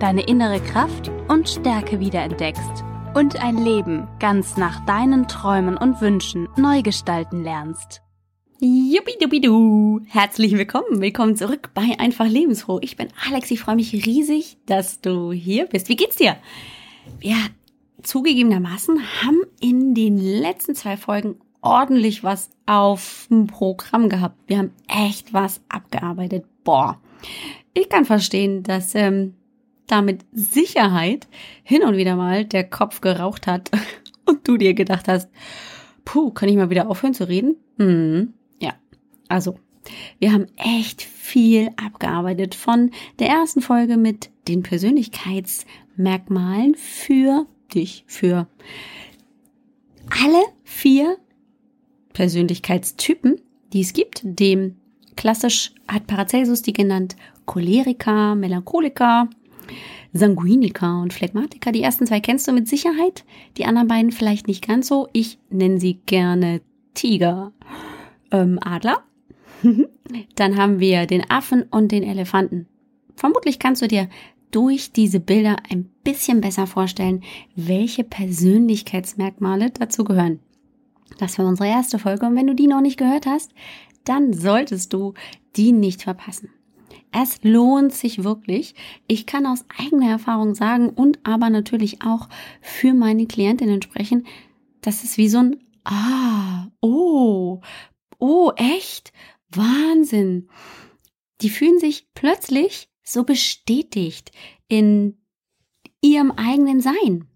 deine innere Kraft und Stärke wiederentdeckst und ein Leben ganz nach deinen Träumen und Wünschen neu gestalten lernst. Juppie-duppi-du! Herzlich willkommen, willkommen zurück bei Einfach Lebensfroh. Ich bin Alex, ich freue mich riesig, dass du hier bist. Wie geht's dir? Ja, zugegebenermaßen haben in den letzten zwei Folgen ordentlich was auf dem Programm gehabt. Wir haben echt was abgearbeitet. Boah, ich kann verstehen, dass ähm, damit Sicherheit hin und wieder mal der Kopf geraucht hat und du dir gedacht hast, puh, kann ich mal wieder aufhören zu reden? Hm, ja, also wir haben echt viel abgearbeitet von der ersten Folge mit den Persönlichkeitsmerkmalen für dich, für alle vier Persönlichkeitstypen, die es gibt. Dem klassisch hat Paracelsus die genannt Choleriker, Melancholiker, Sanguiniker und Phlegmatiker. Die ersten zwei kennst du mit Sicherheit, die anderen beiden vielleicht nicht ganz so. Ich nenne sie gerne Tiger, ähm, Adler. Dann haben wir den Affen und den Elefanten. Vermutlich kannst du dir durch diese Bilder ein bisschen besser vorstellen, welche Persönlichkeitsmerkmale dazu gehören. Das war unsere erste Folge und wenn du die noch nicht gehört hast, dann solltest du die nicht verpassen. Es lohnt sich wirklich. Ich kann aus eigener Erfahrung sagen und aber natürlich auch für meine Klientinnen sprechen, das ist wie so ein Ah, oh, oh, echt? Wahnsinn. Die fühlen sich plötzlich so bestätigt in ihrem eigenen Sein.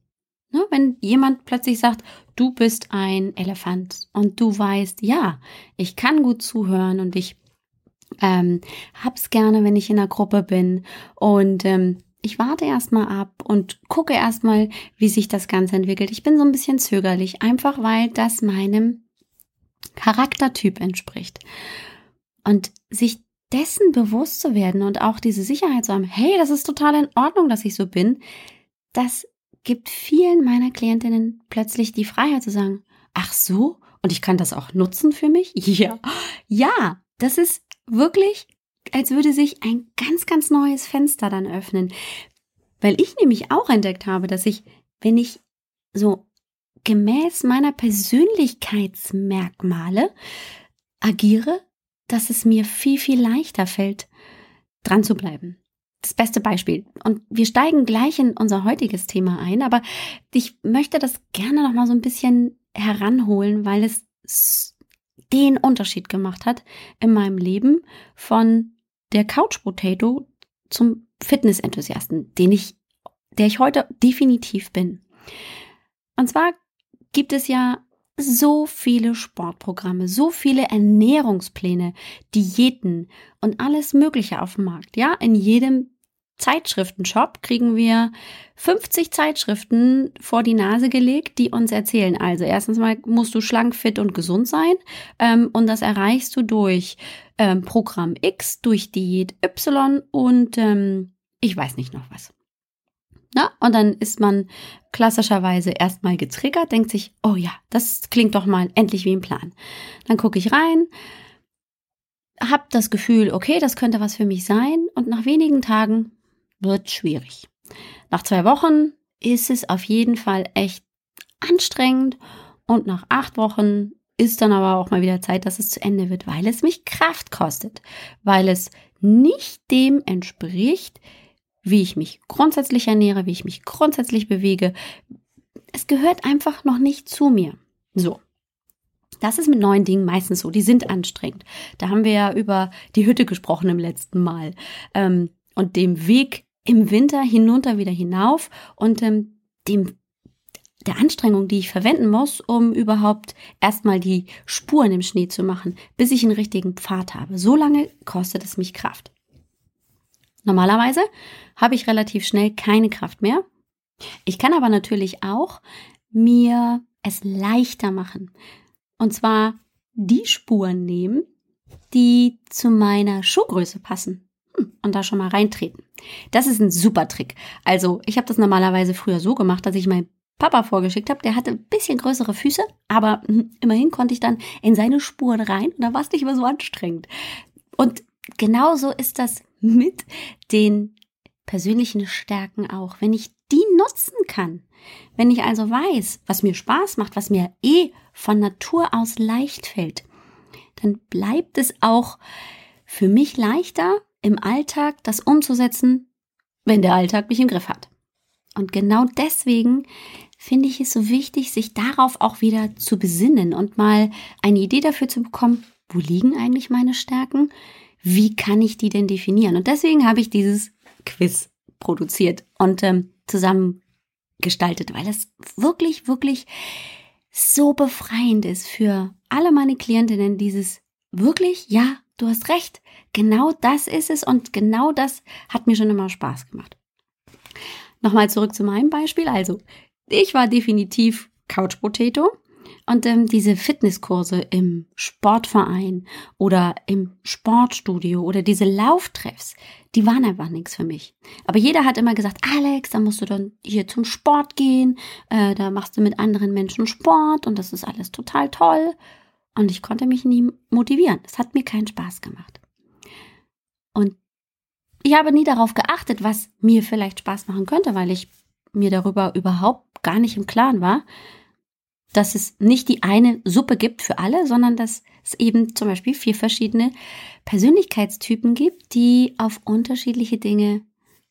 Ne, wenn jemand plötzlich sagt, du bist ein Elefant und du weißt, ja, ich kann gut zuhören und ich ähm, hab's gerne, wenn ich in der Gruppe bin und ähm, ich warte erstmal ab und gucke erstmal, wie sich das Ganze entwickelt. Ich bin so ein bisschen zögerlich, einfach weil das meinem Charaktertyp entspricht. Und sich dessen bewusst zu werden und auch diese Sicherheit zu haben, hey, das ist total in Ordnung, dass ich so bin, das gibt vielen meiner Klientinnen plötzlich die Freiheit zu sagen, ach so, und ich kann das auch nutzen für mich? Ja, ja, das ist wirklich, als würde sich ein ganz, ganz neues Fenster dann öffnen. Weil ich nämlich auch entdeckt habe, dass ich, wenn ich so gemäß meiner Persönlichkeitsmerkmale agiere, dass es mir viel, viel leichter fällt, dran zu bleiben das beste Beispiel. Und wir steigen gleich in unser heutiges Thema ein, aber ich möchte das gerne noch mal so ein bisschen heranholen, weil es den Unterschied gemacht hat in meinem Leben von der Couch Potato zum Fitness-Enthusiasten, den ich, der ich heute definitiv bin. Und zwar gibt es ja so viele Sportprogramme, so viele Ernährungspläne, Diäten und alles Mögliche auf dem Markt. Ja, in jedem Zeitschriftenshop kriegen wir 50 Zeitschriften vor die Nase gelegt, die uns erzählen. Also erstens mal musst du schlank, fit und gesund sein ähm, und das erreichst du durch ähm, Programm X, durch Diät Y und ähm, ich weiß nicht noch was. Na, und dann ist man klassischerweise erstmal getriggert, denkt sich, oh ja, das klingt doch mal endlich wie ein Plan. Dann gucke ich rein, hab das Gefühl, okay, das könnte was für mich sein und nach wenigen Tagen wird schwierig. Nach zwei Wochen ist es auf jeden Fall echt anstrengend und nach acht Wochen ist dann aber auch mal wieder Zeit, dass es zu Ende wird, weil es mich Kraft kostet, weil es nicht dem entspricht, wie ich mich grundsätzlich ernähre, wie ich mich grundsätzlich bewege. Es gehört einfach noch nicht zu mir. So. Das ist mit neuen Dingen meistens so. Die sind anstrengend. Da haben wir ja über die Hütte gesprochen im letzten Mal. Ähm, und dem Weg im Winter hinunter wieder hinauf und ähm, dem der Anstrengung, die ich verwenden muss, um überhaupt erstmal die Spuren im Schnee zu machen, bis ich einen richtigen Pfad habe. So lange kostet es mich Kraft. Normalerweise habe ich relativ schnell keine Kraft mehr. Ich kann aber natürlich auch mir es leichter machen. Und zwar die Spuren nehmen, die zu meiner Schuhgröße passen. Und da schon mal reintreten. Das ist ein super Trick. Also, ich habe das normalerweise früher so gemacht, dass ich meinen Papa vorgeschickt habe. Der hatte ein bisschen größere Füße, aber immerhin konnte ich dann in seine Spuren rein und da war es nicht mehr so anstrengend. Und genauso ist das mit den persönlichen Stärken auch. Wenn ich die nutzen kann, wenn ich also weiß, was mir Spaß macht, was mir eh von Natur aus leicht fällt, dann bleibt es auch für mich leichter, im Alltag das umzusetzen, wenn der Alltag mich im Griff hat. Und genau deswegen finde ich es so wichtig, sich darauf auch wieder zu besinnen und mal eine Idee dafür zu bekommen, wo liegen eigentlich meine Stärken? Wie kann ich die denn definieren? Und deswegen habe ich dieses Quiz produziert und ähm, zusammen weil es wirklich, wirklich so befreiend ist für alle meine Klientinnen, dieses wirklich, ja, du hast recht, genau das ist es und genau das hat mir schon immer Spaß gemacht. Nochmal zurück zu meinem Beispiel. Also, ich war definitiv Couch Potato und ähm, diese Fitnesskurse im Sportverein oder im Sportstudio oder diese Lauftreffs, die waren einfach nichts für mich. Aber jeder hat immer gesagt, Alex, da musst du dann hier zum Sport gehen, äh, da machst du mit anderen Menschen Sport und das ist alles total toll. Und ich konnte mich nie motivieren. Es hat mir keinen Spaß gemacht. Und ich habe nie darauf geachtet, was mir vielleicht Spaß machen könnte, weil ich mir darüber überhaupt gar nicht im Klaren war, dass es nicht die eine Suppe gibt für alle, sondern dass es eben zum Beispiel vier verschiedene Persönlichkeitstypen gibt, die auf unterschiedliche Dinge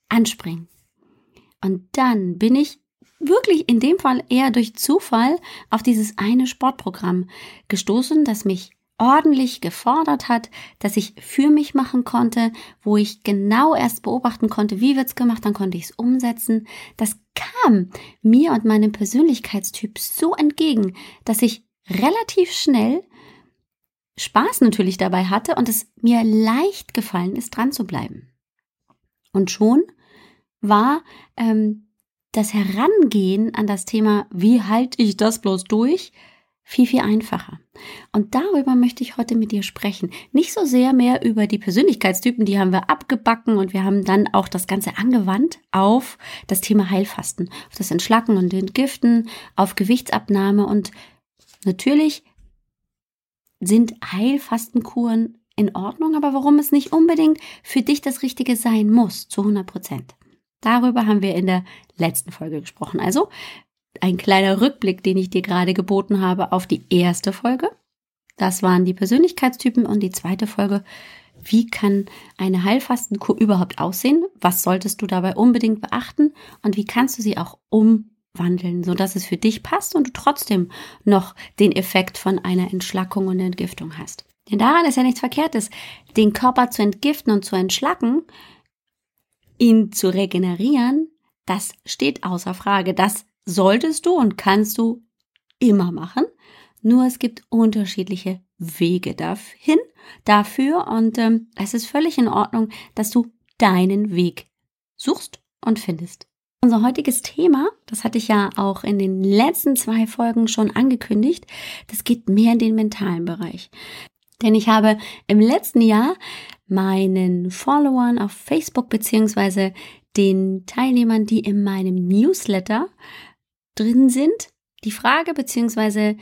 anspringen. Und dann bin ich wirklich in dem Fall eher durch Zufall auf dieses eine Sportprogramm gestoßen, das mich ordentlich gefordert hat, dass ich für mich machen konnte, wo ich genau erst beobachten konnte, wie wird's gemacht, dann konnte ich es umsetzen. Das kam mir und meinem Persönlichkeitstyp so entgegen, dass ich relativ schnell Spaß natürlich dabei hatte und es mir leicht gefallen ist, dran zu bleiben. Und schon war ähm, das Herangehen an das Thema, wie halte ich das bloß durch, viel, viel einfacher. Und darüber möchte ich heute mit dir sprechen. Nicht so sehr mehr über die Persönlichkeitstypen, die haben wir abgebacken und wir haben dann auch das Ganze angewandt auf das Thema Heilfasten, auf das Entschlacken und Entgiften, auf Gewichtsabnahme und natürlich sind Heilfastenkuren in Ordnung, aber warum es nicht unbedingt für dich das Richtige sein muss, zu 100 Prozent. Darüber haben wir in der letzten Folge gesprochen. Also ein kleiner Rückblick, den ich dir gerade geboten habe auf die erste Folge. Das waren die Persönlichkeitstypen und die zweite Folge. Wie kann eine Heilfastenkur überhaupt aussehen? Was solltest du dabei unbedingt beachten? Und wie kannst du sie auch umwandeln, sodass es für dich passt und du trotzdem noch den Effekt von einer Entschlackung und Entgiftung hast? Denn daran ist ja nichts Verkehrtes. Den Körper zu entgiften und zu entschlacken, ihn zu regenerieren, das steht außer Frage. Das solltest du und kannst du immer machen. Nur es gibt unterschiedliche Wege dahin, dafür und ähm, es ist völlig in Ordnung, dass du deinen Weg suchst und findest. Unser heutiges Thema, das hatte ich ja auch in den letzten zwei Folgen schon angekündigt, das geht mehr in den mentalen Bereich. Denn ich habe im letzten Jahr meinen Followern auf Facebook beziehungsweise den Teilnehmern, die in meinem Newsletter drin sind, die Frage beziehungsweise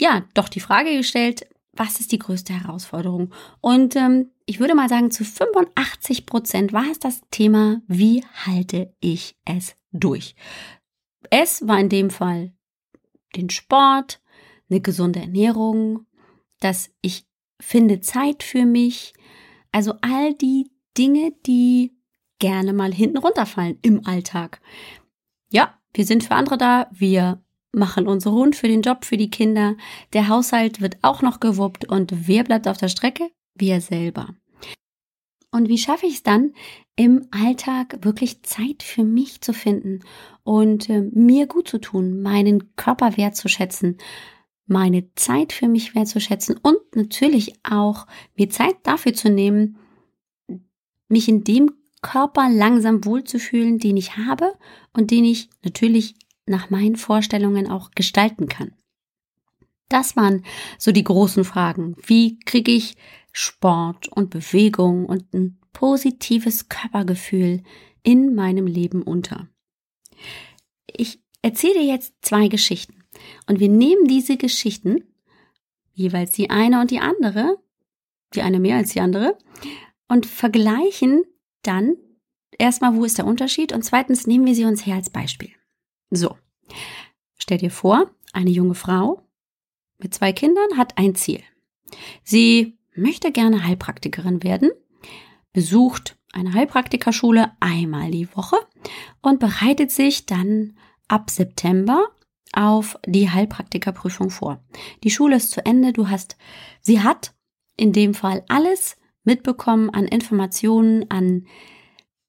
ja, doch die Frage gestellt, was ist die größte Herausforderung? Und ähm, ich würde mal sagen, zu 85 Prozent war es das Thema, wie halte ich es durch? Es war in dem Fall den Sport, eine gesunde Ernährung, dass ich finde Zeit für mich, also all die Dinge, die gerne mal hinten runterfallen im Alltag. Ja, wir sind für andere da, wir machen unsere Hund für den Job, für die Kinder, der Haushalt wird auch noch gewuppt und wer bleibt auf der Strecke? Wir selber. Und wie schaffe ich es dann, im Alltag wirklich Zeit für mich zu finden und äh, mir gut zu tun, meinen Körper wertzuschätzen, meine Zeit für mich wertzuschätzen und natürlich auch mir Zeit dafür zu nehmen, mich in dem Körper langsam wohlzufühlen, den ich habe und den ich natürlich nach meinen Vorstellungen auch gestalten kann. Das waren so die großen Fragen. Wie kriege ich Sport und Bewegung und ein positives Körpergefühl in meinem Leben unter? Ich erzähle jetzt zwei Geschichten und wir nehmen diese Geschichten, jeweils die eine und die andere, die eine mehr als die andere, und vergleichen dann erstmal, wo ist der Unterschied und zweitens nehmen wir sie uns her als Beispiel. So, stell dir vor, eine junge Frau mit zwei Kindern hat ein Ziel. Sie möchte gerne Heilpraktikerin werden, besucht eine Heilpraktikerschule einmal die Woche und bereitet sich dann ab September auf die Heilpraktikerprüfung vor. Die Schule ist zu Ende, du hast, sie hat in dem Fall alles mitbekommen an Informationen, an,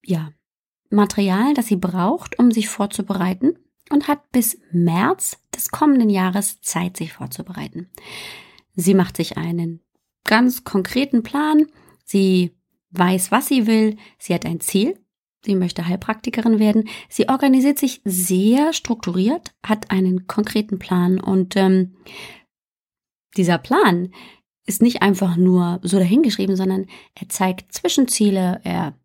ja, Material, das sie braucht, um sich vorzubereiten und hat bis März des kommenden Jahres Zeit, sich vorzubereiten. Sie macht sich einen ganz konkreten Plan. Sie weiß, was sie will. Sie hat ein Ziel. Sie möchte Heilpraktikerin werden. Sie organisiert sich sehr strukturiert, hat einen konkreten Plan und ähm, dieser Plan ist nicht einfach nur so dahingeschrieben, sondern er zeigt Zwischenziele, er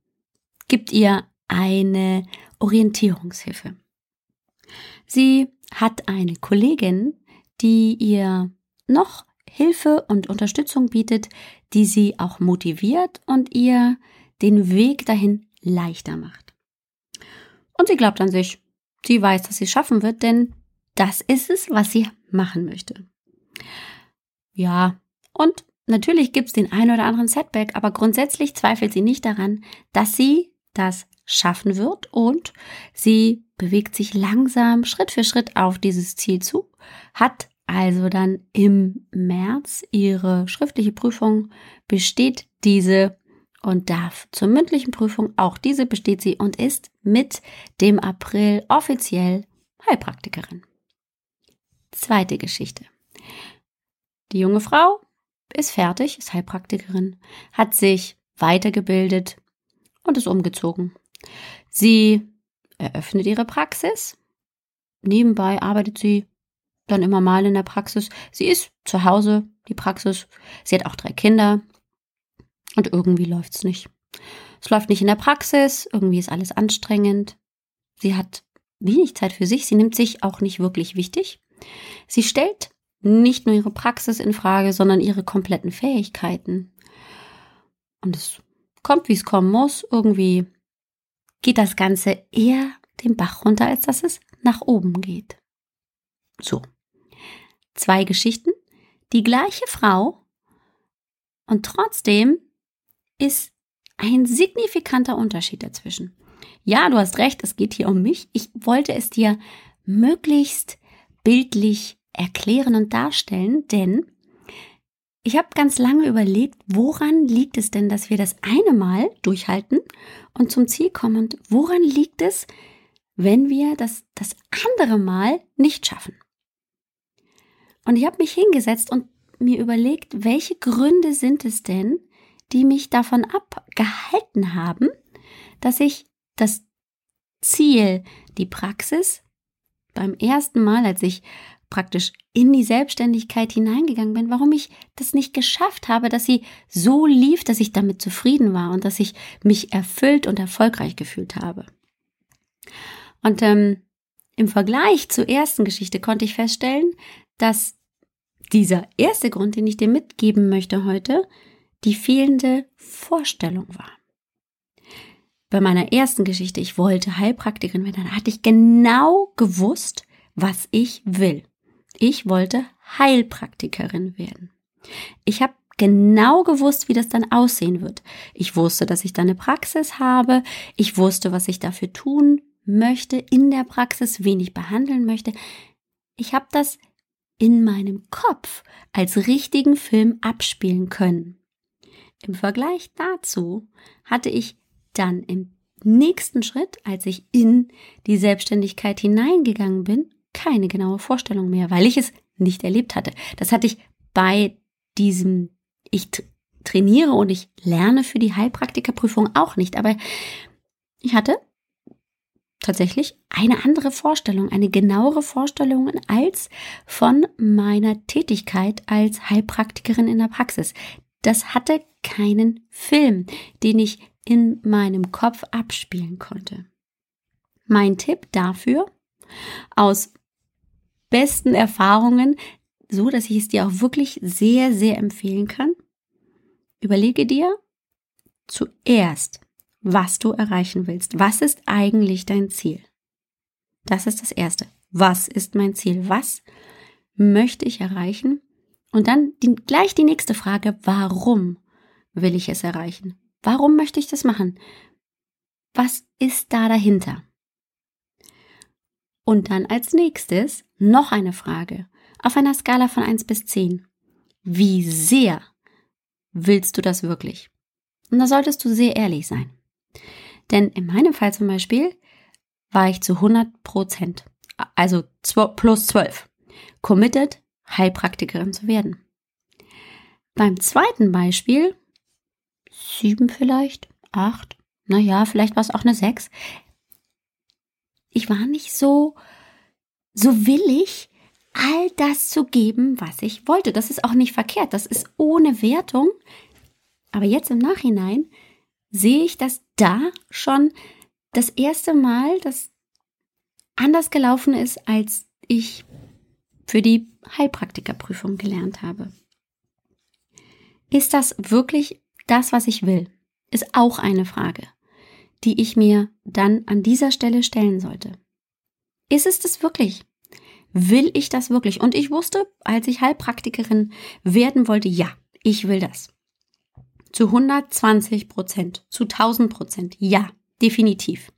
gibt ihr eine Orientierungshilfe. Sie hat eine Kollegin, die ihr noch Hilfe und Unterstützung bietet, die sie auch motiviert und ihr den Weg dahin leichter macht. Und sie glaubt an sich. Sie weiß, dass sie es schaffen wird, denn das ist es, was sie machen möchte. Ja, und natürlich gibt es den einen oder anderen Setback, aber grundsätzlich zweifelt sie nicht daran, dass sie das schaffen wird und sie bewegt sich langsam Schritt für Schritt auf dieses Ziel zu, hat also dann im März ihre schriftliche Prüfung, besteht diese und darf zur mündlichen Prüfung, auch diese besteht sie und ist mit dem April offiziell Heilpraktikerin. Zweite Geschichte. Die junge Frau ist fertig, ist Heilpraktikerin, hat sich weitergebildet und ist umgezogen. Sie eröffnet ihre Praxis. Nebenbei arbeitet sie dann immer mal in der Praxis. Sie ist zu Hause, die Praxis. Sie hat auch drei Kinder. Und irgendwie läuft's nicht. Es läuft nicht in der Praxis, irgendwie ist alles anstrengend. Sie hat wenig Zeit für sich, sie nimmt sich auch nicht wirklich wichtig. Sie stellt nicht nur ihre Praxis in Frage, sondern ihre kompletten Fähigkeiten. Und es kommt, wie es kommen muss. Irgendwie geht das Ganze eher den Bach runter, als dass es nach oben geht. So. Zwei Geschichten, die gleiche Frau und trotzdem ist ein signifikanter Unterschied dazwischen. Ja, du hast recht, es geht hier um mich. Ich wollte es dir möglichst bildlich erklären und darstellen, denn ich habe ganz lange überlegt, woran liegt es denn, dass wir das eine Mal durchhalten und zum Ziel kommen und woran liegt es, wenn wir das das andere Mal nicht schaffen? Und ich habe mich hingesetzt und mir überlegt, welche Gründe sind es denn, die mich davon abgehalten haben, dass ich das Ziel, die Praxis beim ersten Mal, als ich praktisch in die Selbstständigkeit hineingegangen bin, warum ich das nicht geschafft habe, dass sie so lief, dass ich damit zufrieden war und dass ich mich erfüllt und erfolgreich gefühlt habe. Und ähm, im Vergleich zur ersten Geschichte konnte ich feststellen, dass dieser erste Grund, den ich dir mitgeben möchte heute, die fehlende Vorstellung war. Bei meiner ersten Geschichte, ich wollte Heilpraktikerin werden, da hatte ich genau gewusst, was ich will. Ich wollte Heilpraktikerin werden. Ich habe genau gewusst, wie das dann aussehen wird. Ich wusste, dass ich da eine Praxis habe. Ich wusste, was ich dafür tun möchte in der Praxis, wen ich behandeln möchte. Ich habe das in meinem Kopf als richtigen Film abspielen können. Im Vergleich dazu hatte ich dann im nächsten Schritt, als ich in die Selbstständigkeit hineingegangen bin, keine genaue Vorstellung mehr, weil ich es nicht erlebt hatte. Das hatte ich bei diesem, ich trainiere und ich lerne für die Heilpraktikerprüfung auch nicht, aber ich hatte tatsächlich eine andere Vorstellung, eine genauere Vorstellung als von meiner Tätigkeit als Heilpraktikerin in der Praxis. Das hatte keinen Film, den ich in meinem Kopf abspielen konnte. Mein Tipp dafür aus besten Erfahrungen, so dass ich es dir auch wirklich sehr, sehr empfehlen kann. Überlege dir zuerst, was du erreichen willst. Was ist eigentlich dein Ziel? Das ist das Erste. Was ist mein Ziel? Was möchte ich erreichen? Und dann die, gleich die nächste Frage, warum will ich es erreichen? Warum möchte ich das machen? Was ist da dahinter? Und dann als nächstes noch eine Frage auf einer Skala von 1 bis 10. Wie sehr willst du das wirklich? Und da solltest du sehr ehrlich sein. Denn in meinem Fall zum Beispiel war ich zu 100 Prozent, also plus 12, committed, Heilpraktikerin zu werden. Beim zweiten Beispiel, sieben vielleicht, acht, naja, vielleicht war es auch eine sechs. Ich war nicht so, so willig, all das zu geben, was ich wollte. Das ist auch nicht verkehrt. Das ist ohne Wertung. Aber jetzt im Nachhinein sehe ich, dass da schon das erste Mal das anders gelaufen ist, als ich für die Heilpraktikerprüfung gelernt habe. Ist das wirklich das, was ich will? Ist auch eine Frage, die ich mir dann an dieser Stelle stellen sollte. Ist es das wirklich? Will ich das wirklich? Und ich wusste, als ich Heilpraktikerin werden wollte, ja, ich will das. Zu 120 Prozent, zu 1000 Prozent. Ja, definitiv.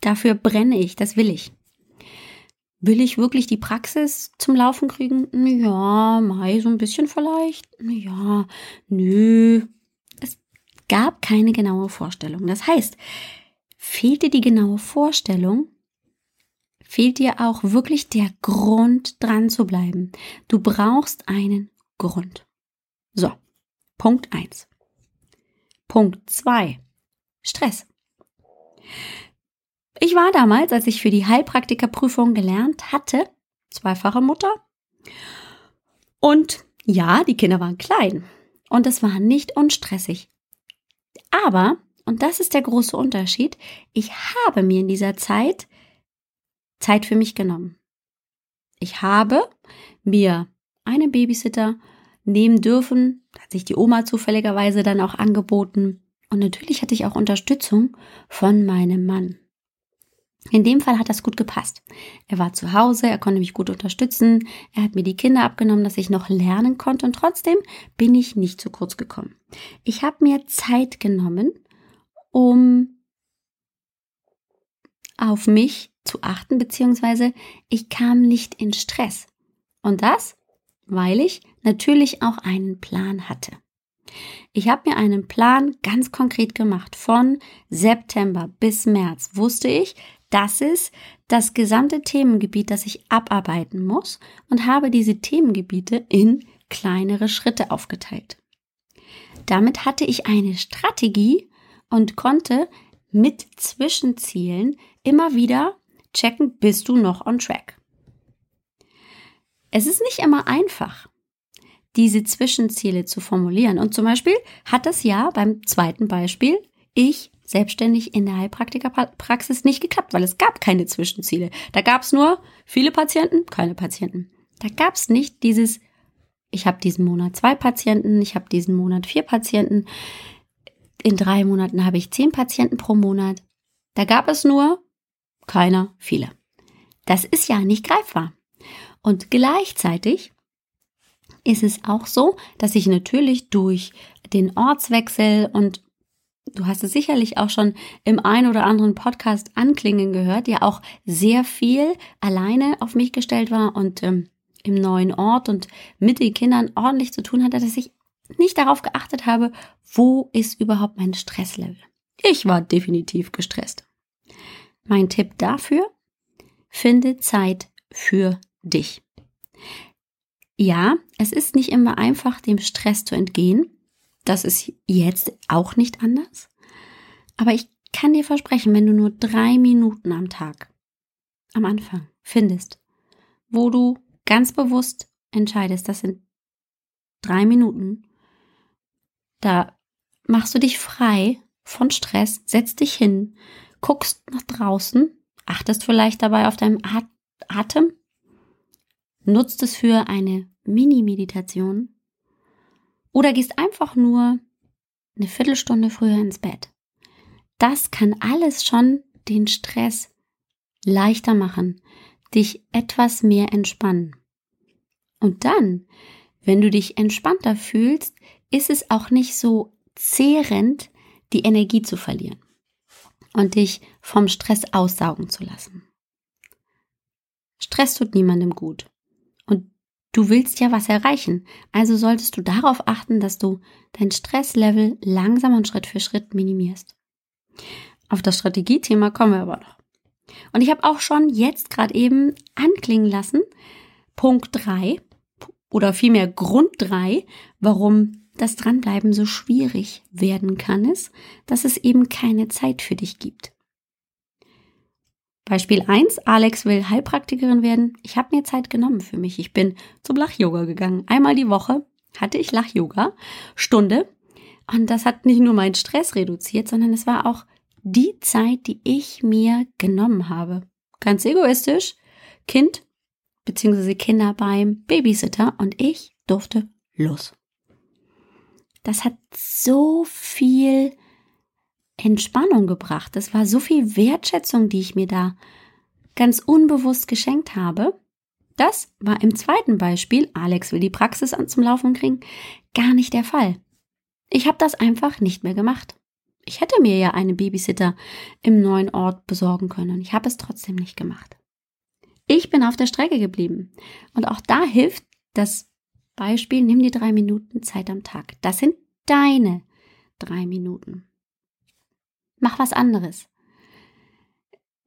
Dafür brenne ich, das will ich. Will ich wirklich die Praxis zum Laufen kriegen? Ja, mal so ein bisschen vielleicht. Ja, nö. Es gab keine genaue Vorstellung. Das heißt, fehlt dir die genaue Vorstellung, fehlt dir auch wirklich der Grund dran zu bleiben. Du brauchst einen Grund. So, Punkt 1. Punkt 2. Stress. Ich war damals, als ich für die Heilpraktikerprüfung gelernt hatte, zweifache Mutter. Und ja, die Kinder waren klein und es war nicht unstressig. Aber, und das ist der große Unterschied, ich habe mir in dieser Zeit Zeit für mich genommen. Ich habe mir einen Babysitter nehmen dürfen. Hat sich die Oma zufälligerweise dann auch angeboten. Und natürlich hatte ich auch Unterstützung von meinem Mann. In dem Fall hat das gut gepasst. Er war zu Hause, er konnte mich gut unterstützen, er hat mir die Kinder abgenommen, dass ich noch lernen konnte und trotzdem bin ich nicht zu kurz gekommen. Ich habe mir Zeit genommen, um auf mich zu achten, beziehungsweise ich kam nicht in Stress. Und das weil ich natürlich auch einen Plan hatte. Ich habe mir einen Plan ganz konkret gemacht. Von September bis März wusste ich, das ist das gesamte Themengebiet, das ich abarbeiten muss und habe diese Themengebiete in kleinere Schritte aufgeteilt. Damit hatte ich eine Strategie und konnte mit Zwischenzielen immer wieder checken, bist du noch on track. Es ist nicht immer einfach, diese Zwischenziele zu formulieren. Und zum Beispiel hat das ja beim zweiten Beispiel ich selbstständig in der Heilpraktikerpraxis nicht geklappt, weil es gab keine Zwischenziele. Da gab es nur viele Patienten, keine Patienten. Da gab es nicht dieses, ich habe diesen Monat zwei Patienten, ich habe diesen Monat vier Patienten, in drei Monaten habe ich zehn Patienten pro Monat. Da gab es nur keiner, viele. Das ist ja nicht greifbar. Und gleichzeitig ist es auch so, dass ich natürlich durch den Ortswechsel und du hast es sicherlich auch schon im ein oder anderen Podcast anklingen gehört, ja auch sehr viel alleine auf mich gestellt war und ähm, im neuen Ort und mit den Kindern ordentlich zu tun hatte, dass ich nicht darauf geachtet habe, wo ist überhaupt mein Stresslevel. Ich war definitiv gestresst. Mein Tipp dafür, finde Zeit für dich. Ja, es ist nicht immer einfach, dem Stress zu entgehen. Das ist jetzt auch nicht anders. Aber ich kann dir versprechen, wenn du nur drei Minuten am Tag am Anfang findest, wo du ganz bewusst entscheidest, das sind drei Minuten, da machst du dich frei von Stress, setzt dich hin, guckst nach draußen, achtest vielleicht dabei auf deinen Atem, nutzt es für eine Mini-Meditation oder gehst einfach nur eine Viertelstunde früher ins Bett. Das kann alles schon den Stress leichter machen, dich etwas mehr entspannen. Und dann, wenn du dich entspannter fühlst, ist es auch nicht so zehrend, die Energie zu verlieren und dich vom Stress aussaugen zu lassen. Stress tut niemandem gut. Du willst ja was erreichen. Also solltest du darauf achten, dass du dein Stresslevel langsam und Schritt für Schritt minimierst. Auf das Strategiethema kommen wir aber noch. Und ich habe auch schon jetzt gerade eben anklingen lassen, Punkt 3 oder vielmehr Grund 3, warum das Dranbleiben so schwierig werden kann, ist, dass es eben keine Zeit für dich gibt. Beispiel 1, Alex will Heilpraktikerin werden. Ich habe mir Zeit genommen für mich. Ich bin zum Lach-Yoga gegangen. Einmal die Woche hatte ich Lach-Yoga, Stunde. Und das hat nicht nur meinen Stress reduziert, sondern es war auch die Zeit, die ich mir genommen habe. Ganz egoistisch. Kind bzw. Kinder beim Babysitter und ich durfte los das hat so viel Entspannung gebracht. Das war so viel Wertschätzung, die ich mir da ganz unbewusst geschenkt habe. Das war im zweiten Beispiel, Alex will die Praxis an zum Laufen kriegen, gar nicht der Fall. Ich habe das einfach nicht mehr gemacht. Ich hätte mir ja einen Babysitter im neuen Ort besorgen können. Ich habe es trotzdem nicht gemacht. Ich bin auf der Strecke geblieben. Und auch da hilft das Beispiel, nimm dir drei Minuten Zeit am Tag. Das sind deine drei Minuten. Mach was anderes.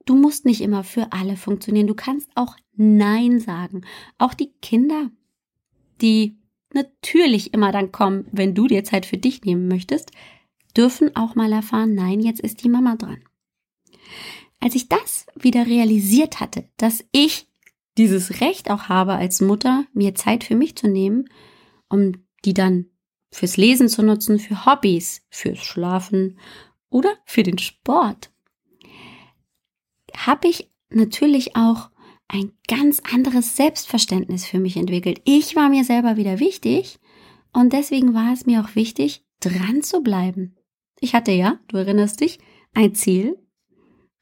Du musst nicht immer für alle funktionieren. Du kannst auch Nein sagen. Auch die Kinder, die natürlich immer dann kommen, wenn du dir Zeit für dich nehmen möchtest, dürfen auch mal erfahren, nein, jetzt ist die Mama dran. Als ich das wieder realisiert hatte, dass ich dieses Recht auch habe als Mutter, mir Zeit für mich zu nehmen, um die dann fürs Lesen zu nutzen, für Hobbys, fürs Schlafen oder für den Sport, habe ich natürlich auch ein ganz anderes Selbstverständnis für mich entwickelt. Ich war mir selber wieder wichtig und deswegen war es mir auch wichtig, dran zu bleiben. Ich hatte ja, du erinnerst dich, ein Ziel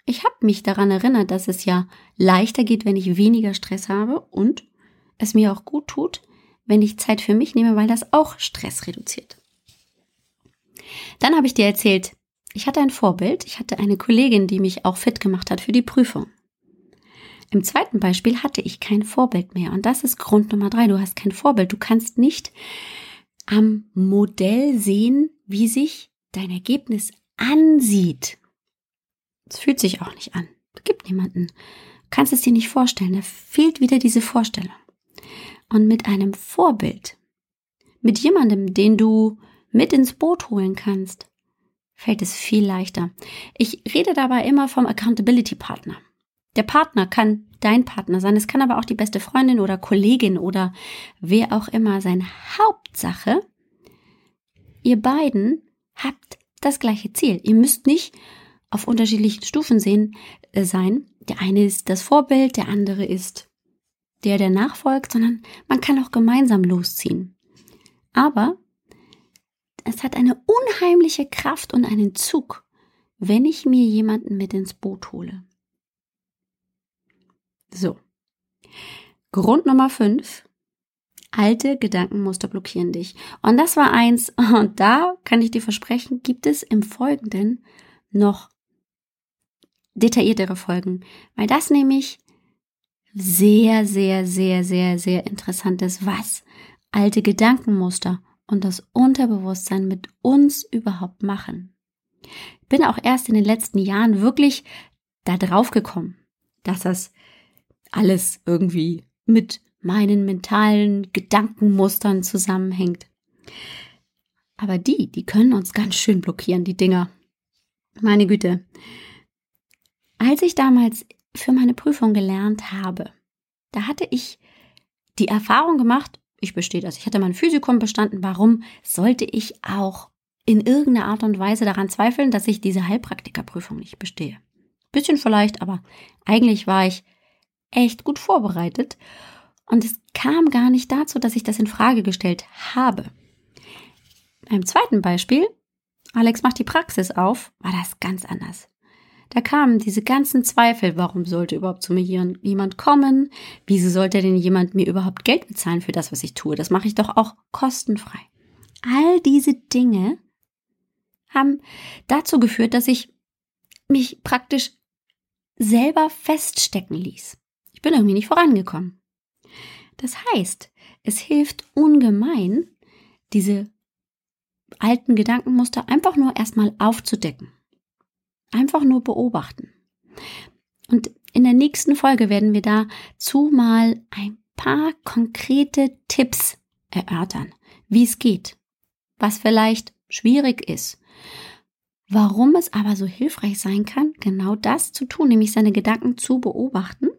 ich habe mich daran erinnert, dass es ja leichter geht, wenn ich weniger Stress habe und es mir auch gut tut, wenn ich Zeit für mich nehme, weil das auch Stress reduziert. Dann habe ich dir erzählt, ich hatte ein Vorbild, ich hatte eine Kollegin, die mich auch fit gemacht hat für die Prüfung. Im zweiten Beispiel hatte ich kein Vorbild mehr und das ist Grund Nummer drei. Du hast kein Vorbild, du kannst nicht am Modell sehen, wie sich dein Ergebnis ansieht. Es fühlt sich auch nicht an. Es gibt niemanden. Du kannst es dir nicht vorstellen. Da fehlt wieder diese Vorstellung. Und mit einem Vorbild, mit jemandem, den du mit ins Boot holen kannst, fällt es viel leichter. Ich rede dabei immer vom Accountability Partner. Der Partner kann dein Partner sein, es kann aber auch die beste Freundin oder Kollegin oder wer auch immer sein. Hauptsache, ihr beiden habt das gleiche Ziel. Ihr müsst nicht auf unterschiedlichen Stufen sehen, äh, sein. Der eine ist das Vorbild, der andere ist der, der nachfolgt, sondern man kann auch gemeinsam losziehen. Aber es hat eine unheimliche Kraft und einen Zug, wenn ich mir jemanden mit ins Boot hole. So. Grund Nummer 5. Alte Gedankenmuster blockieren dich. Und das war eins. Und da kann ich dir versprechen, gibt es im Folgenden noch detailliertere Folgen, weil das nämlich sehr, sehr, sehr, sehr, sehr interessant ist, was alte Gedankenmuster und das Unterbewusstsein mit uns überhaupt machen. Ich bin auch erst in den letzten Jahren wirklich da drauf gekommen, dass das alles irgendwie mit meinen mentalen Gedankenmustern zusammenhängt. Aber die, die können uns ganz schön blockieren, die Dinger. Meine Güte. Als ich damals für meine Prüfung gelernt habe, da hatte ich die Erfahrung gemacht, ich bestehe das. Ich hatte mein Physikum bestanden. Warum sollte ich auch in irgendeiner Art und Weise daran zweifeln, dass ich diese Heilpraktikerprüfung nicht bestehe? Bisschen vielleicht, aber eigentlich war ich echt gut vorbereitet. Und es kam gar nicht dazu, dass ich das in Frage gestellt habe. Beim zweiten Beispiel, Alex macht die Praxis auf, war das ganz anders. Da kamen diese ganzen Zweifel, warum sollte überhaupt zu mir jemand kommen? Wieso sollte denn jemand mir überhaupt Geld bezahlen für das, was ich tue? Das mache ich doch auch kostenfrei. All diese Dinge haben dazu geführt, dass ich mich praktisch selber feststecken ließ. Ich bin irgendwie nicht vorangekommen. Das heißt, es hilft ungemein, diese alten Gedankenmuster einfach nur erstmal aufzudecken. Einfach nur beobachten. Und in der nächsten Folge werden wir dazu mal ein paar konkrete Tipps erörtern, wie es geht, was vielleicht schwierig ist, warum es aber so hilfreich sein kann, genau das zu tun, nämlich seine Gedanken zu beobachten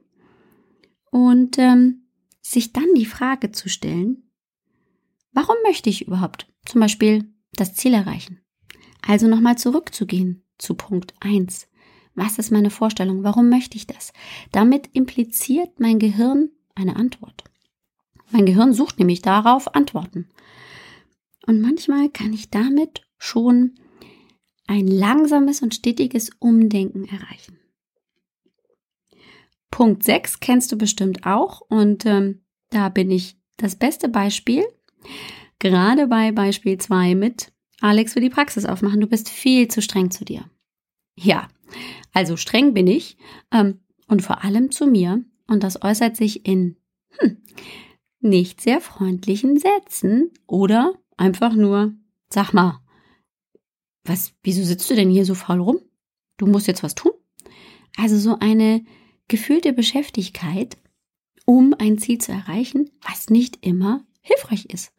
und ähm, sich dann die Frage zu stellen, warum möchte ich überhaupt zum Beispiel das Ziel erreichen? Also nochmal zurückzugehen zu Punkt 1. Was ist meine Vorstellung? Warum möchte ich das? Damit impliziert mein Gehirn eine Antwort. Mein Gehirn sucht nämlich darauf Antworten. Und manchmal kann ich damit schon ein langsames und stetiges Umdenken erreichen. Punkt 6 kennst du bestimmt auch und ähm, da bin ich das beste Beispiel. Gerade bei Beispiel 2 mit Alex will die Praxis aufmachen. Du bist viel zu streng zu dir. Ja, also streng bin ich ähm, und vor allem zu mir. Und das äußert sich in hm, nicht sehr freundlichen Sätzen oder einfach nur, sag mal, was, wieso sitzt du denn hier so faul rum? Du musst jetzt was tun? Also so eine gefühlte Beschäftigkeit, um ein Ziel zu erreichen, was nicht immer hilfreich ist.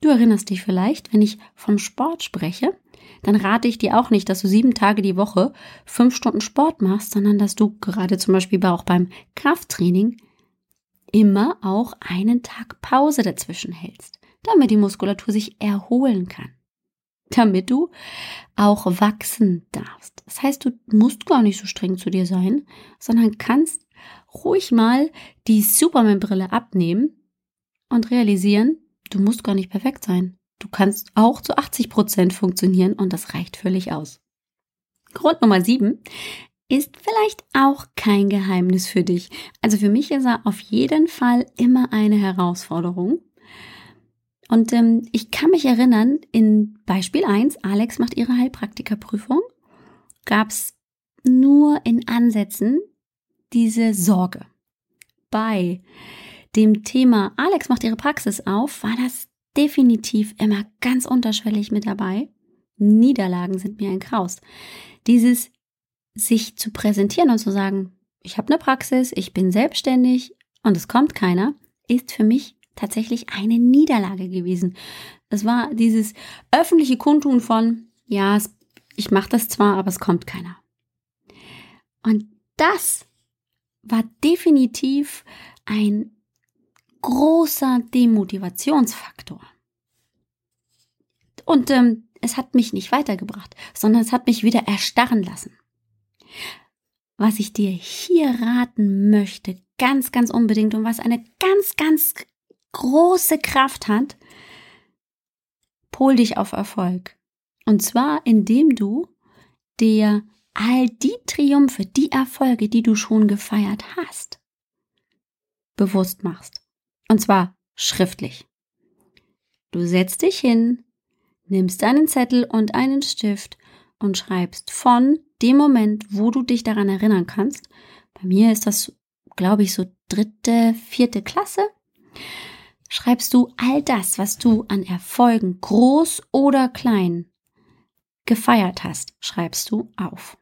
Du erinnerst dich vielleicht, wenn ich vom Sport spreche, dann rate ich dir auch nicht, dass du sieben Tage die Woche fünf Stunden Sport machst, sondern dass du gerade zum Beispiel auch beim Krafttraining immer auch einen Tag Pause dazwischen hältst, damit die Muskulatur sich erholen kann. Damit du auch wachsen darfst. Das heißt, du musst gar nicht so streng zu dir sein, sondern kannst ruhig mal die Superman-Brille abnehmen und realisieren, Du musst gar nicht perfekt sein. Du kannst auch zu 80 Prozent funktionieren und das reicht völlig aus. Grund Nummer sieben ist vielleicht auch kein Geheimnis für dich. Also für mich ist er auf jeden Fall immer eine Herausforderung. Und ähm, ich kann mich erinnern, in Beispiel 1, Alex macht ihre Heilpraktikerprüfung, gab es nur in Ansätzen diese Sorge. Bei dem Thema Alex macht ihre Praxis auf, war das definitiv immer ganz unterschwellig mit dabei. Niederlagen sind mir ein Kraus. Dieses sich zu präsentieren und zu sagen, ich habe eine Praxis, ich bin selbstständig und es kommt keiner, ist für mich tatsächlich eine Niederlage gewesen. Es war dieses öffentliche Kundtun von, ja, ich mache das zwar, aber es kommt keiner. Und das war definitiv ein großer Demotivationsfaktor. Und ähm, es hat mich nicht weitergebracht, sondern es hat mich wieder erstarren lassen. Was ich dir hier raten möchte, ganz, ganz unbedingt und was eine ganz, ganz große Kraft hat, pol dich auf Erfolg. Und zwar, indem du dir all die Triumphe, die Erfolge, die du schon gefeiert hast, bewusst machst. Und zwar schriftlich. Du setzt dich hin, nimmst einen Zettel und einen Stift und schreibst von dem Moment, wo du dich daran erinnern kannst. Bei mir ist das, glaube ich, so dritte, vierte Klasse. Schreibst du all das, was du an Erfolgen, groß oder klein, gefeiert hast, schreibst du auf.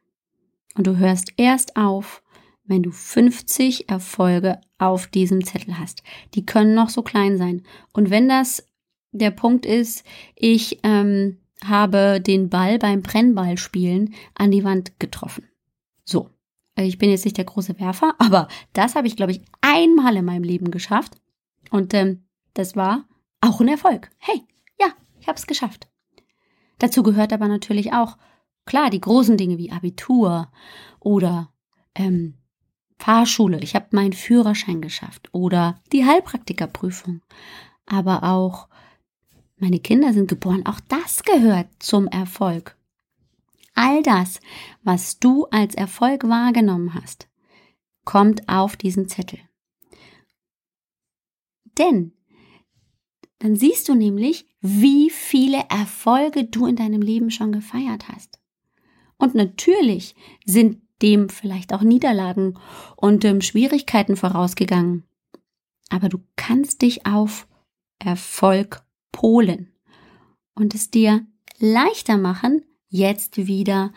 Und du hörst erst auf, wenn du 50 Erfolge auf diesem Zettel hast. Die können noch so klein sein. Und wenn das der Punkt ist, ich ähm, habe den Ball beim Brennballspielen an die Wand getroffen. So. Ich bin jetzt nicht der große Werfer, aber das habe ich, glaube ich, einmal in meinem Leben geschafft. Und ähm, das war auch ein Erfolg. Hey, ja, ich habe es geschafft. Dazu gehört aber natürlich auch, klar, die großen Dinge wie Abitur oder ähm, Fahrschule. Ich habe meinen Führerschein geschafft oder die Heilpraktikerprüfung. Aber auch meine Kinder sind geboren. Auch das gehört zum Erfolg. All das, was du als Erfolg wahrgenommen hast, kommt auf diesen Zettel. Denn dann siehst du nämlich, wie viele Erfolge du in deinem Leben schon gefeiert hast. Und natürlich sind dem vielleicht auch Niederlagen und ähm, Schwierigkeiten vorausgegangen. Aber du kannst dich auf Erfolg polen und es dir leichter machen, jetzt wieder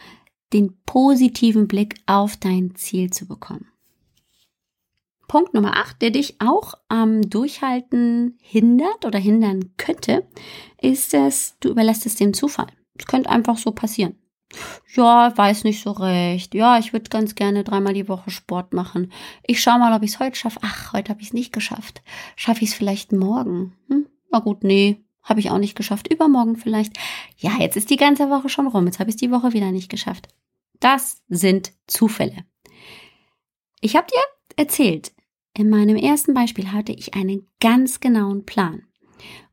den positiven Blick auf dein Ziel zu bekommen. Punkt Nummer 8, der dich auch am Durchhalten hindert oder hindern könnte, ist es, du überlässt es dem Zufall. Es könnte einfach so passieren. Ja, weiß nicht so recht. Ja, ich würde ganz gerne dreimal die Woche Sport machen. Ich schau mal, ob ich es heute schaffe. Ach, heute habe ich es nicht geschafft. Schaffe ich es vielleicht morgen? Hm? Na gut, nee, habe ich auch nicht geschafft. Übermorgen vielleicht. Ja, jetzt ist die ganze Woche schon rum. Jetzt habe ich es die Woche wieder nicht geschafft. Das sind Zufälle. Ich habe dir erzählt, in meinem ersten Beispiel hatte ich einen ganz genauen Plan.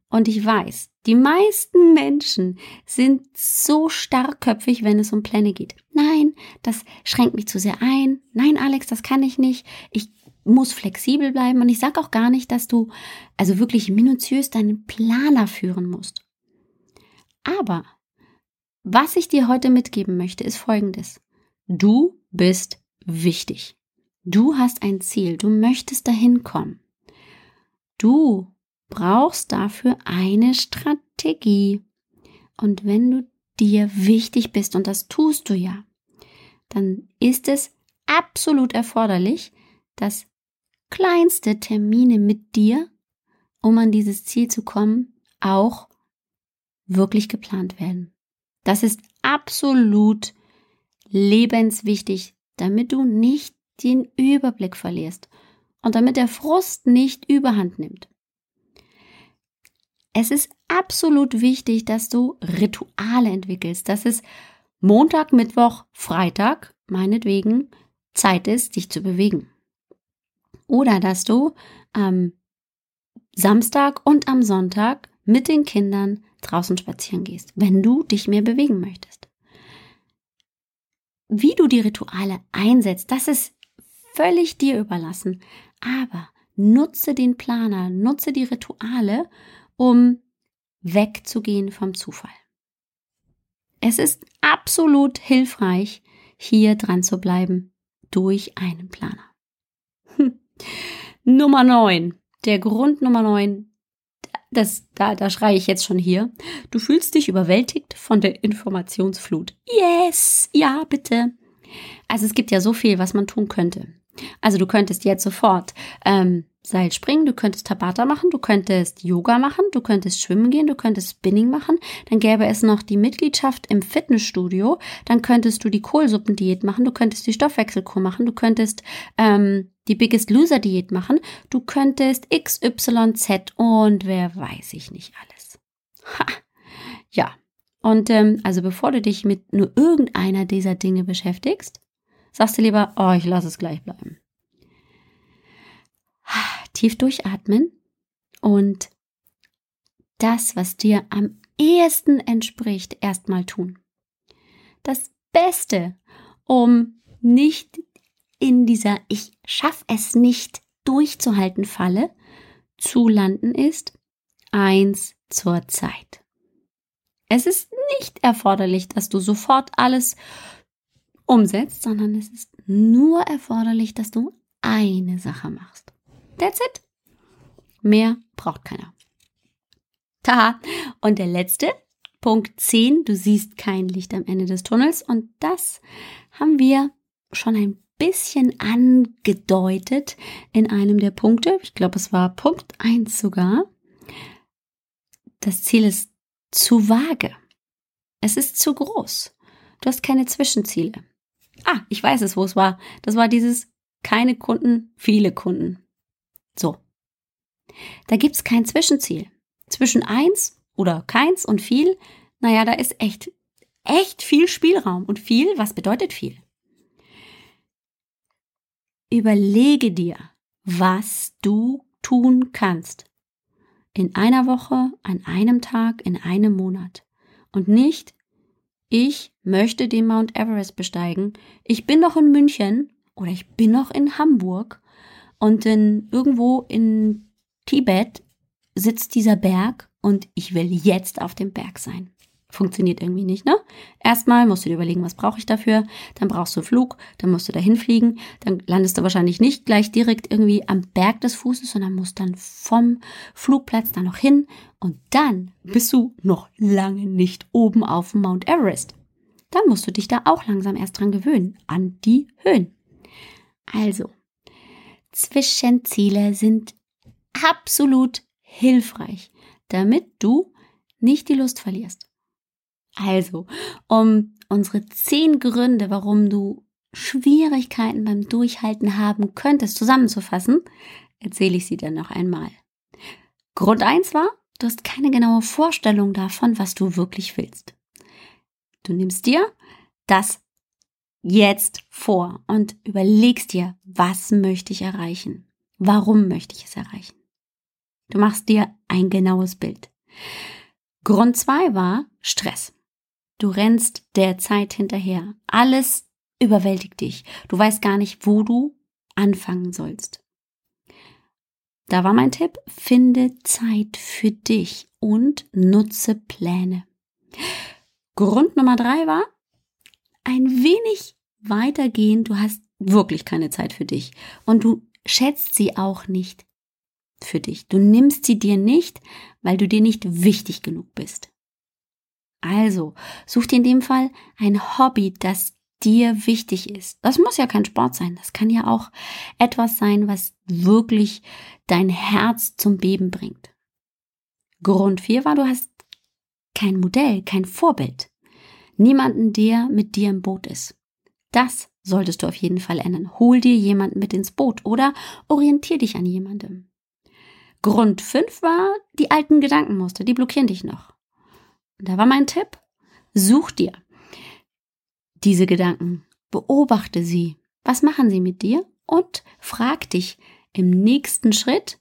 Und ich weiß, die meisten Menschen sind so starrköpfig, wenn es um Pläne geht. Nein, das schränkt mich zu sehr ein. Nein, Alex, das kann ich nicht. Ich muss flexibel bleiben. Und ich sage auch gar nicht, dass du also wirklich minutiös deinen Planer führen musst. Aber was ich dir heute mitgeben möchte, ist Folgendes. Du bist wichtig. Du hast ein Ziel. Du möchtest dahin kommen. Du brauchst dafür eine Strategie. Und wenn du dir wichtig bist, und das tust du ja, dann ist es absolut erforderlich, dass kleinste Termine mit dir, um an dieses Ziel zu kommen, auch wirklich geplant werden. Das ist absolut lebenswichtig, damit du nicht den Überblick verlierst und damit der Frust nicht überhand nimmt. Es ist absolut wichtig, dass du Rituale entwickelst, dass es Montag, Mittwoch, Freitag, meinetwegen, Zeit ist, dich zu bewegen. Oder dass du am Samstag und am Sonntag mit den Kindern draußen spazieren gehst, wenn du dich mehr bewegen möchtest. Wie du die Rituale einsetzt, das ist völlig dir überlassen. Aber nutze den Planer, nutze die Rituale, um wegzugehen vom Zufall. Es ist absolut hilfreich, hier dran zu bleiben durch einen Planer. Hm. Nummer 9. Der Grund Nummer 9, das, da, da schreie ich jetzt schon hier. Du fühlst dich überwältigt von der Informationsflut. Yes, ja, bitte. Also es gibt ja so viel, was man tun könnte. Also du könntest jetzt sofort ähm, Seil springen, du könntest Tabata machen, du könntest Yoga machen, du könntest schwimmen gehen, du könntest Spinning machen, dann gäbe es noch die Mitgliedschaft im Fitnessstudio, dann könntest du die Kohlsuppendiät machen, du könntest die Stoffwechselkur machen, du könntest ähm, die Biggest Loser Diät machen, du könntest XYZ und wer weiß ich nicht alles. Ha. Ja, und ähm, also bevor du dich mit nur irgendeiner dieser Dinge beschäftigst, sagst du lieber, oh, ich lasse es gleich bleiben. Tief durchatmen und das, was dir am ehesten entspricht, erstmal tun. Das Beste, um nicht in dieser Ich schaff es nicht durchzuhalten Falle zu landen, ist eins zur Zeit. Es ist nicht erforderlich, dass du sofort alles umsetzt, sondern es ist nur erforderlich, dass du eine Sache machst. That's it. Mehr braucht keiner. Taha. Und der letzte, Punkt 10, du siehst kein Licht am Ende des Tunnels. Und das haben wir schon ein bisschen angedeutet in einem der Punkte. Ich glaube, es war Punkt eins sogar. Das Ziel ist zu vage. Es ist zu groß. Du hast keine Zwischenziele. Ah, ich weiß es, wo es war. Das war dieses keine Kunden, viele Kunden. So. Da gibt's kein Zwischenziel. Zwischen eins oder keins und viel, naja, da ist echt, echt viel Spielraum. Und viel, was bedeutet viel? Überlege dir, was du tun kannst. In einer Woche, an einem Tag, in einem Monat. Und nicht, ich möchte den Mount Everest besteigen. Ich bin noch in München oder ich bin noch in Hamburg und in, irgendwo in Tibet sitzt dieser Berg und ich will jetzt auf dem Berg sein. Funktioniert irgendwie nicht, ne? Erstmal musst du dir überlegen, was brauche ich dafür? Dann brauchst du Flug, dann musst du dahin fliegen, dann landest du wahrscheinlich nicht gleich direkt irgendwie am Berg des Fußes, sondern musst dann vom Flugplatz da noch hin und dann bist du noch lange nicht oben auf Mount Everest. Dann musst du dich da auch langsam erst dran gewöhnen, an die Höhen. Also, Zwischenziele sind absolut hilfreich, damit du nicht die Lust verlierst. Also, um unsere zehn Gründe, warum du Schwierigkeiten beim Durchhalten haben könntest, zusammenzufassen, erzähle ich sie dann noch einmal. Grund eins war, du hast keine genaue Vorstellung davon, was du wirklich willst. Du nimmst dir das jetzt vor und überlegst dir, was möchte ich erreichen? Warum möchte ich es erreichen? Du machst dir ein genaues Bild. Grund zwei war Stress. Du rennst der Zeit hinterher. Alles überwältigt dich. Du weißt gar nicht, wo du anfangen sollst. Da war mein Tipp, finde Zeit für dich und nutze Pläne. Grund Nummer drei war, ein wenig weitergehen. Du hast wirklich keine Zeit für dich und du schätzt sie auch nicht für dich. Du nimmst sie dir nicht, weil du dir nicht wichtig genug bist. Also, such dir in dem Fall ein Hobby, das dir wichtig ist. Das muss ja kein Sport sein. Das kann ja auch etwas sein, was wirklich dein Herz zum Beben bringt. Grund 4 war, du hast kein Modell, kein Vorbild. Niemanden, der mit dir im Boot ist. Das solltest du auf jeden Fall ändern. Hol dir jemanden mit ins Boot oder orientier dich an jemandem. Grund 5 war die alten Gedankenmuster, die blockieren dich noch. Und da war mein Tipp, such dir diese Gedanken, beobachte sie, was machen sie mit dir und frag dich im nächsten Schritt,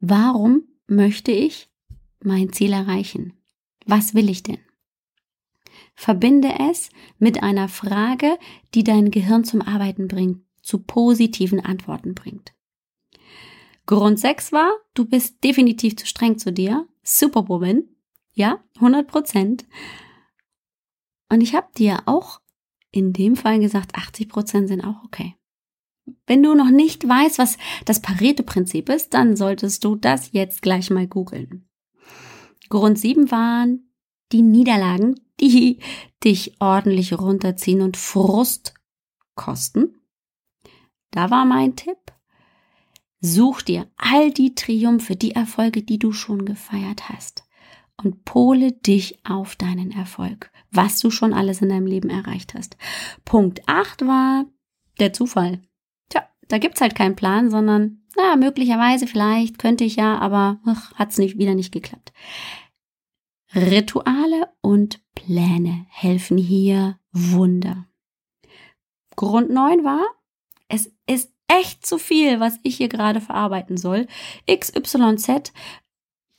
warum möchte ich mein Ziel erreichen? Was will ich denn? Verbinde es mit einer Frage, die dein Gehirn zum Arbeiten bringt, zu positiven Antworten bringt. Grund 6 war, du bist definitiv zu streng zu dir. Superwoman, ja, 100 Prozent. Und ich habe dir auch in dem Fall gesagt, 80 Prozent sind auch okay. Wenn du noch nicht weißt, was das Pareto-Prinzip ist, dann solltest du das jetzt gleich mal googeln. Grund 7 waren die Niederlagen, die dich ordentlich runterziehen und Frust kosten. Da war mein Tipp. Such dir all die Triumphe, die Erfolge, die du schon gefeiert hast und pole dich auf deinen Erfolg, was du schon alles in deinem Leben erreicht hast. Punkt 8 war der Zufall. Tja, da gibt's halt keinen Plan, sondern, na, möglicherweise, vielleicht, könnte ich ja, aber ach, hat's nicht, wieder nicht geklappt. Rituale und Pläne helfen hier Wunder. Grund 9 war, es ist echt zu viel, was ich hier gerade verarbeiten soll. XYZ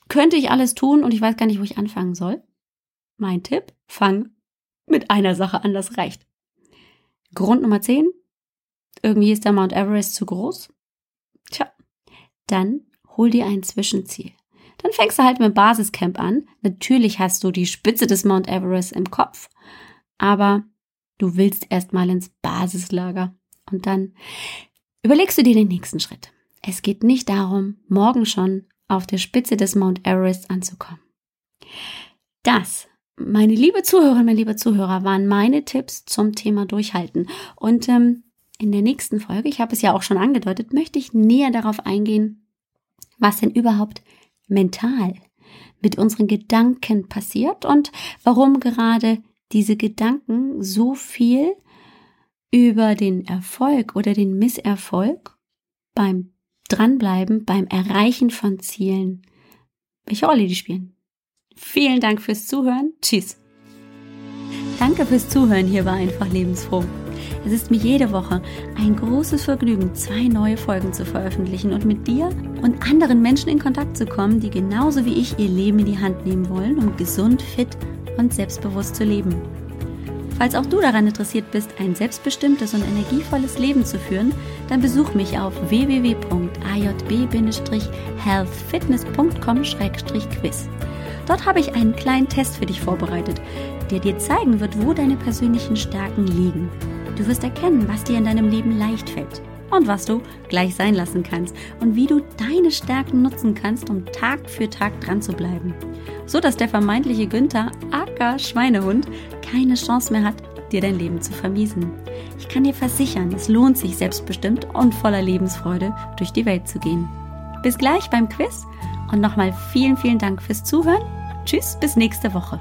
könnte ich alles tun und ich weiß gar nicht, wo ich anfangen soll? Mein Tipp, fang mit einer Sache an, das reicht. Grund Nummer 10, irgendwie ist der Mount Everest zu groß. Tja, dann hol dir ein Zwischenziel. Dann fängst du halt mit dem Basiscamp an. Natürlich hast du die Spitze des Mount Everest im Kopf, aber du willst erstmal ins Basislager und dann überlegst du dir den nächsten Schritt. Es geht nicht darum, morgen schon auf der Spitze des Mount Everest anzukommen. Das, meine liebe Zuhörerinnen, meine liebe Zuhörer, waren meine Tipps zum Thema Durchhalten. Und ähm, In der nächsten Folge, ich habe es ja auch schon angedeutet, möchte ich näher darauf eingehen, was denn überhaupt mental mit unseren Gedanken passiert und warum gerade diese Gedanken so viel über den Erfolg oder den Misserfolg beim Dranbleiben, beim Erreichen von Zielen, welche Rolle die spielen. Vielen Dank fürs Zuhören. Tschüss. Danke fürs Zuhören hier bei Einfach Lebensfroh. Es ist mir jede Woche ein großes Vergnügen, zwei neue Folgen zu veröffentlichen und mit dir und anderen Menschen in Kontakt zu kommen, die genauso wie ich ihr Leben in die Hand nehmen wollen, um gesund, fit und selbstbewusst zu leben. Falls auch du daran interessiert bist, ein selbstbestimmtes und energievolles Leben zu führen, dann besuch mich auf www.ajb-healthfitness.com-quiz. Dort habe ich einen kleinen Test für dich vorbereitet, der dir zeigen wird, wo deine persönlichen Stärken liegen. Du wirst erkennen, was dir in deinem Leben leicht fällt und was du gleich sein lassen kannst und wie du deine Stärken nutzen kannst, um Tag für Tag dran zu bleiben. So dass der vermeintliche Günther, aka Schweinehund, keine Chance mehr hat, dir dein Leben zu vermiesen. Ich kann dir versichern, es lohnt sich selbstbestimmt und voller Lebensfreude durch die Welt zu gehen. Bis gleich beim Quiz und nochmal vielen, vielen Dank fürs Zuhören. Tschüss, bis nächste Woche.